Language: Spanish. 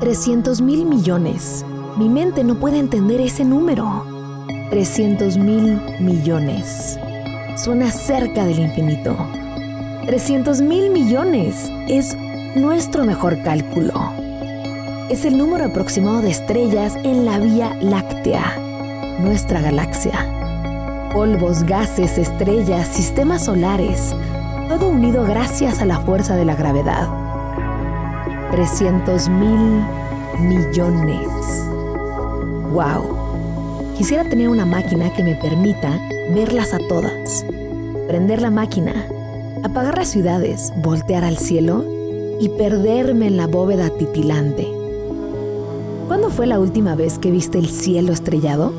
300 mil millones. Mi mente no puede entender ese número. 300 mil millones. Suena cerca del infinito. 300 mil millones es nuestro mejor cálculo. Es el número aproximado de estrellas en la Vía Láctea, nuestra galaxia. Polvos, gases, estrellas, sistemas solares, todo unido gracias a la fuerza de la gravedad. 300 mil millones. ¡Wow! Quisiera tener una máquina que me permita verlas a todas. Prender la máquina, apagar las ciudades, voltear al cielo y perderme en la bóveda titilante. ¿Cuándo fue la última vez que viste el cielo estrellado?